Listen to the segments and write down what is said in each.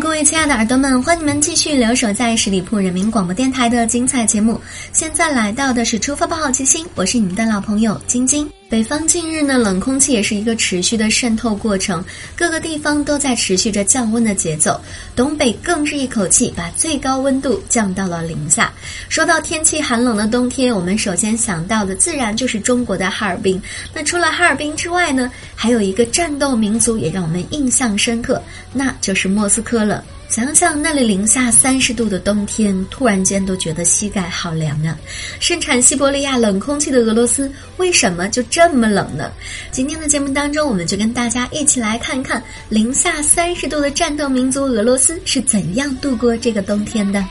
各位亲爱的耳朵们，欢迎你们继续留守在十里铺人民广播电台的精彩节目。现在来到的是出发吧，好奇心，我是你们的老朋友晶晶。北方近日呢，冷空气也是一个持续的渗透过程，各个地方都在持续着降温的节奏。东北更是一口气把最高温度降到了零下。说到天气寒冷的冬天，我们首先想到的自然就是中国的哈尔滨。那除了哈尔滨之外呢，还有一个战斗民族也让我们印象深刻，那就是莫斯科了。想想那里零下三十度的冬天，突然间都觉得膝盖好凉啊！盛产西伯利亚冷空气的俄罗斯，为什么就这么冷呢？今天的节目当中，我们就跟大家一起来看看零下三十度的战斗民族俄罗斯是怎样度过这个冬天的。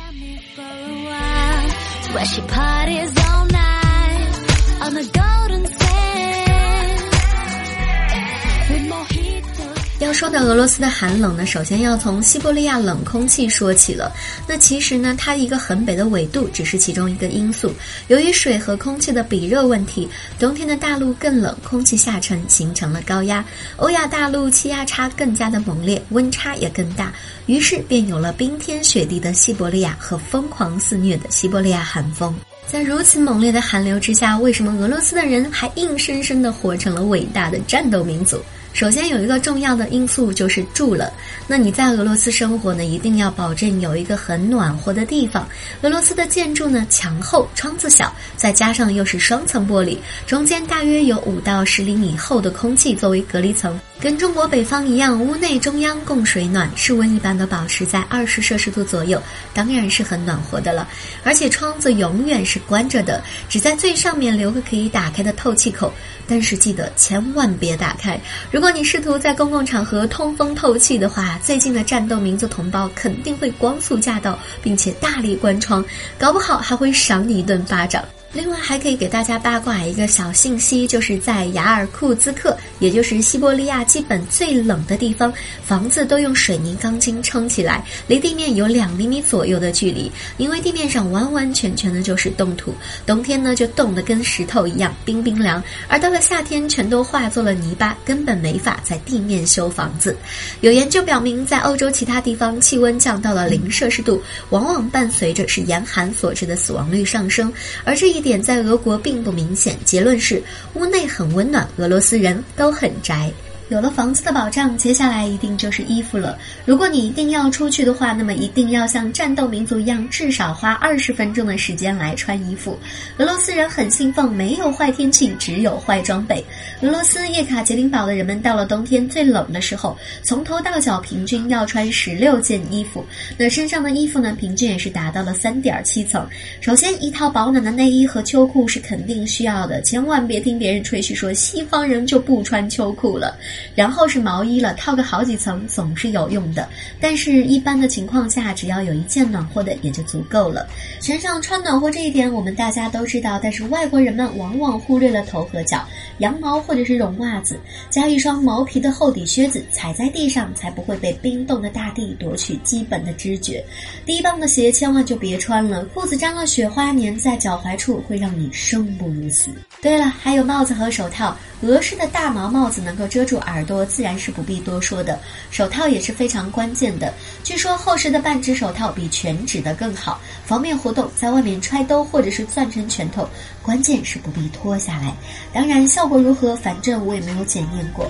要说到俄罗斯的寒冷呢，首先要从西伯利亚冷空气说起了。那其实呢，它一个很北的纬度只是其中一个因素。由于水和空气的比热问题，冬天的大陆更冷，空气下沉形成了高压。欧亚大陆气压差更加的猛烈，温差也更大，于是便有了冰天雪地的西伯利亚和疯狂肆虐的西伯利亚寒风。在如此猛烈的寒流之下，为什么俄罗斯的人还硬生生的活成了伟大的战斗民族？首先有一个重要的因素就是住了。那你在俄罗斯生活呢，一定要保证有一个很暖和的地方。俄罗斯的建筑呢，墙厚，窗子小，再加上又是双层玻璃，中间大约有五到十厘米厚的空气作为隔离层。跟中国北方一样，屋内中央供水暖，室温一般都保持在二十摄氏度左右，当然是很暖和的了。而且窗子永远是关着的，只在最上面留个可以打开的透气口。但是记得千万别打开。如如果你试图在公共场合通风透气的话，最近的战斗民族同胞肯定会光速驾到，并且大力关窗，搞不好还会赏你一顿巴掌。另外还可以给大家八卦一个小信息，就是在雅尔库兹克，也就是西伯利亚基本最冷的地方，房子都用水泥钢筋撑起来，离地面有两厘米左右的距离，因为地面上完完全全的就是冻土，冬天呢就冻得跟石头一样冰冰凉，而到了夏天全都化作了泥巴，根本没法在地面修房子。有研究表明，在欧洲其他地方气温降到了零摄氏度，往往伴随着是严寒所致的死亡率上升，而这一。点在俄国并不明显，结论是屋内很温暖，俄罗斯人都很宅。有了房子的保障，接下来一定就是衣服了。如果你一定要出去的话，那么一定要像战斗民族一样，至少花二十分钟的时间来穿衣服。俄罗斯人很信奉没有坏天气，只有坏装备。俄罗斯叶卡捷琳堡的人们到了冬天最冷的时候，从头到脚平均要穿十六件衣服。那身上的衣服呢，平均也是达到了三点七层。首先，一套保暖的内衣和秋裤是肯定需要的，千万别听别人吹嘘说西方人就不穿秋裤了。然后是毛衣了，套个好几层总是有用的。但是，一般的情况下，只要有一件暖和的也就足够了。身上穿暖和这一点，我们大家都知道。但是外国人们往往忽略了头和脚，羊毛或者是绒袜子，加一双毛皮的厚底靴子，踩在地上才不会被冰冻的大地夺取基本的知觉。低帮的鞋千万就别穿了，裤子沾了雪花粘在脚踝处，会让你生不如死。对了，还有帽子和手套，俄式的大毛帽子能够遮住耳朵，自然是不必多说的。手套也是非常关键的，据说厚实的半指手套比全指的更好，方便活动，在外面揣兜或者是攥成拳头。关键是不必脱下来，当然效果如何，反正我也没有检验过。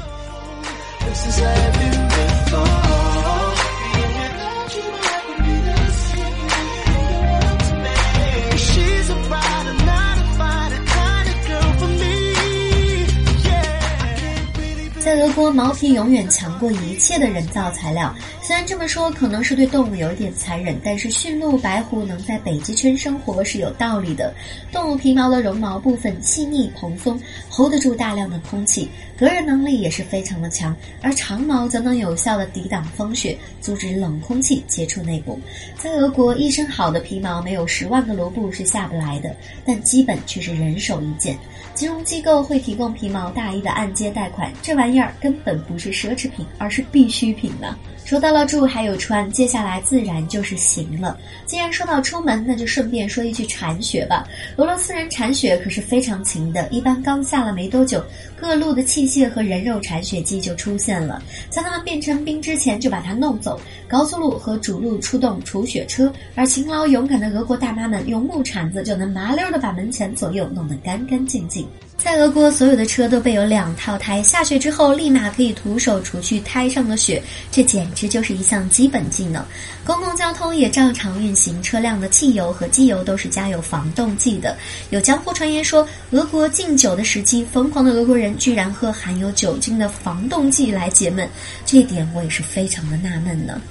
在俄国，毛皮永远强过一切的人造材料。虽然这么说可能是对动物有一点残忍，但是驯鹿、白狐能在北极圈生活是有道理的。动物皮毛的绒毛部分细腻蓬松，hold 得住大量的空气，隔热能力也是非常的强。而长毛则能有效的抵挡风雪，阻止冷空气接触内部。在俄国，一身好的皮毛没有十万个卢布是下不来的，但基本却是人手一件。金融机构会提供皮毛大衣的按揭贷款，这玩意儿根本不是奢侈品，而是必需品呢。说到了住还有穿，接下来自然就是行了。既然说到出门，那就顺便说一句铲雪吧。俄罗斯人铲雪可是非常勤的，一般刚下了没多久，各路的器械和人肉铲雪机就出现了，在他们变成冰之前就把它弄走。高速路和主路出动除雪车，而勤劳勇敢的俄国大妈们用木铲子就能麻溜的把门前左右弄得干干净净。在俄国，所有的车都备有两套胎，下雪之后立马可以徒手除去胎上的雪，这简直就是一项基本技能。公共交通也照常运行，车辆的汽油和机油都是加有防冻剂的。有江湖传言说，俄国禁酒的时期，疯狂的俄国人居然喝含有酒精的防冻剂来解闷，这点我也是非常的纳闷呢。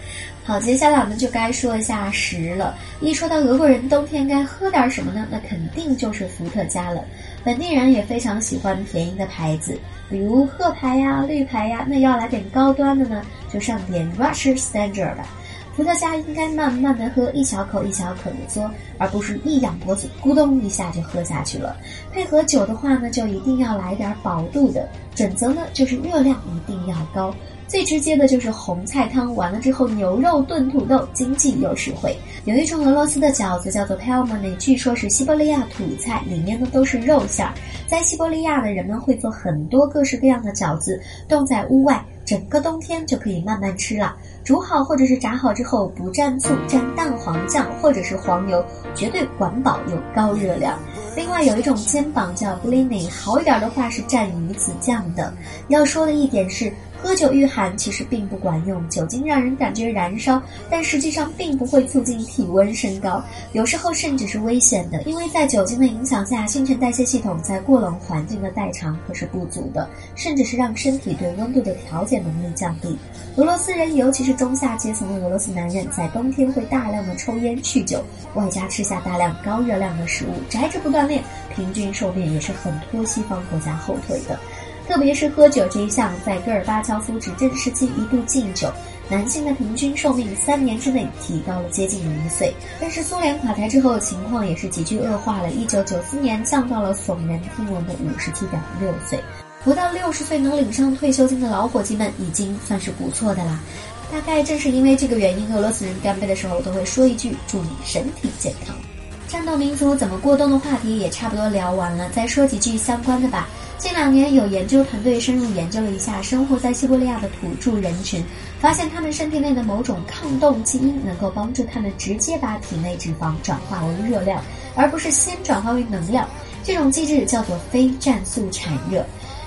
好，接下来我们就该说一下食了。一说到俄国人冬天该喝点什么呢？那肯定就是伏特加了。本地人也非常喜欢便宜的牌子，比如鹤牌呀、绿牌呀。那要来点高端的呢，就上点 Russian Standard 吧。伏特加应该慢慢的喝，一小口一小口的嘬，而不是一仰脖子咕咚一下就喝下去了。配合酒的话呢，就一定要来点饱度的。准则呢，就是热量一定要高。最直接的就是红菜汤，完了之后牛肉炖土豆，经济又实惠。有一种俄罗斯的饺子叫做 pelmeni，据说是西伯利亚土菜，里面呢都是肉馅儿。在西伯利亚的人们会做很多各式各样的饺子，冻在屋外，整个冬天就可以慢慢吃了。煮好或者是炸好之后，不蘸醋，蘸蛋黄酱或者是黄油，绝对管饱又高热量。另外有一种肩膀叫 blini，好一点的话是蘸鱼子酱的。要说的一点是。喝酒御寒其实并不管用，酒精让人感觉燃烧，但实际上并不会促进体温升高，有时候甚至是危险的，因为在酒精的影响下，新陈代谢系统在过冷环境的代偿可是不足的，甚至是让身体对温度的调节能力降低。俄罗斯人，尤其是中下阶层的俄罗斯男人，在冬天会大量的抽烟酗酒，外加吃下大量高热量的食物，宅着不锻炼，平均寿命也是很拖西方国家后腿的。特别是喝酒这一项，在戈尔巴乔夫执政时期一度禁酒，男性的平均寿命三年之内提高了接近一岁。但是苏联垮台之后，情况也是急剧恶化了。一九九四年降到了耸人听闻的五十七点六岁，不到六十岁能领上退休金的老伙计们已经算是不错的啦。大概正是因为这个原因，俄罗斯人干杯的时候都会说一句“祝你身体健康”。战斗民族怎么过冬的话题也差不多聊完了，再说几句相关的吧。近两年，有研究团队深入研究了一下生活在西伯利亚的土著人群，发现他们身体内的某种抗冻基因能够帮助他们直接把体内脂肪转化为热量，而不是先转化为能量。这种机制叫做非战速产热。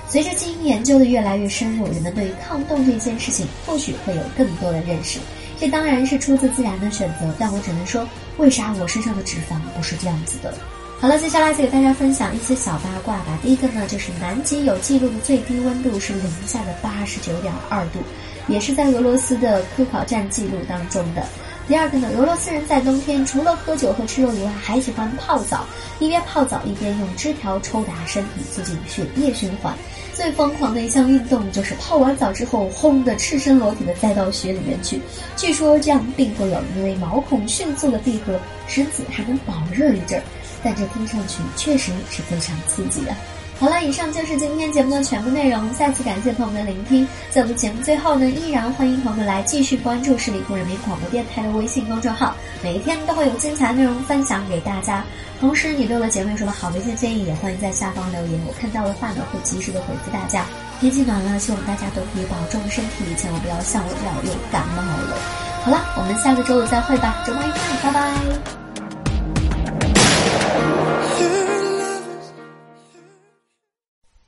随着基因研究的越来越深入，人们对于抗冻这件事情或许会有更多的认识。这当然是出自自然的选择，但我只能说，为啥我身上的脂肪不是这样子的？好了，接下来就给大家分享一些小八卦吧。第一个呢，就是南极有记录的最低温度是零下的八十九点二度，也是在俄罗斯的科考站记录当中的。第二个呢，俄罗斯人在冬天除了喝酒和吃肉以外，还喜欢泡澡，一边泡澡一边用枝条抽打身体，促进血液循环。最疯狂的一项运动就是泡完澡之后，轰的赤身裸体的栽到雪里面去。据说这样并不冷，因为毛孔迅速的闭合，身子还能保热一阵儿。但这听上去确实是非常刺激的。好了，以上就是今天节目的全部内容。再次感谢朋友们的聆听。在我们节目最后呢，依然欢迎朋友们来继续关注十里铺人民广播电台的微信公众号，每一天都会有精彩内容分享给大家。同时，你对我的节目有什么好的一些建议，也欢迎在下方留言，我看到的话呢，会及时的回复大家。天气暖了，希望大家都可以保重身体，千万不要像我这样又感冒了。好了，我们下个周五再会吧，周末愉快，拜拜。